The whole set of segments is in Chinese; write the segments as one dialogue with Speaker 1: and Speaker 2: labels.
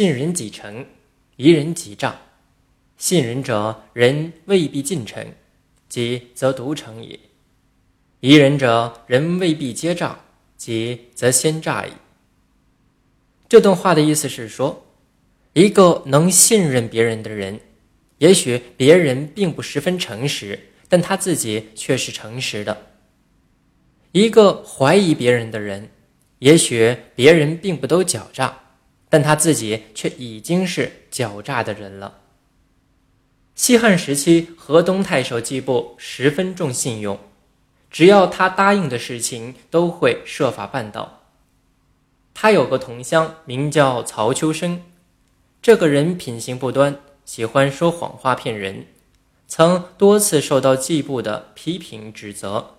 Speaker 1: 信人即诚，疑人即诈。信人者，人未必尽诚，即则独诚也；疑人者，人未必皆诈，即则先诈矣。这段话的意思是说，一个能信任别人的人，也许别人并不十分诚实，但他自己却是诚实的；一个怀疑别人的人，也许别人并不都狡诈，但他自己却已经是狡诈的人了。西汉时期，河东太守季布十分重信用，只要他答应的事情，都会设法办到。他有个同乡，名叫曹秋生，这个人品行不端，喜欢说谎话骗人，曾多次受到季布的批评指责。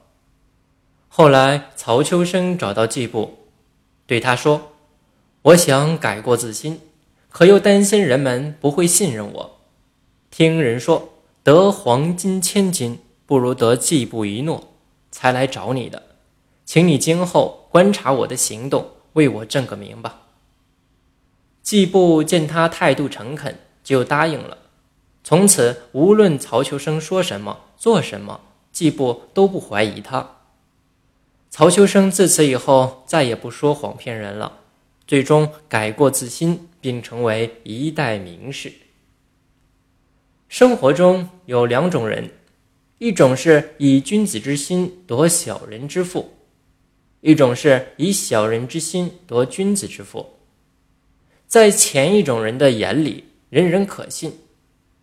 Speaker 1: 后来，曹秋生找到季布。对他说：“我想改过自新，可又担心人们不会信任我。听人说得黄金千斤不如得季布一诺，才来找你的。请你今后观察我的行动，为我证个明吧。”季布见他态度诚恳，就答应了。从此，无论曹秋生说什么、做什么，季布都不怀疑他。曹秋生自此以后再也不说谎骗人了，最终改过自新，并成为一代名士。生活中有两种人，一种是以君子之心夺小人之腹，一种是以小人之心夺君子之腹。在前一种人的眼里，人人可信；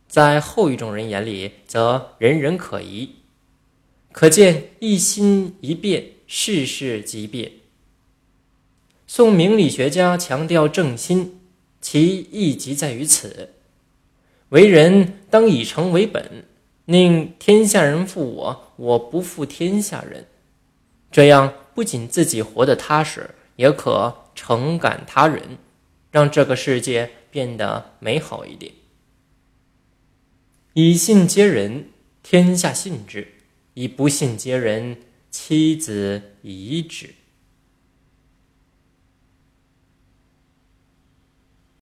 Speaker 1: 在后一种人眼里，则人人可疑。可见一心一变。世事即变。宋明理学家强调正心，其意即在于此：为人当以诚为本，宁天下人负我，我不负天下人。这样不仅自己活得踏实，也可诚感他人，让这个世界变得美好一点。以信接人，天下信之；以不信接人。妻子遗之。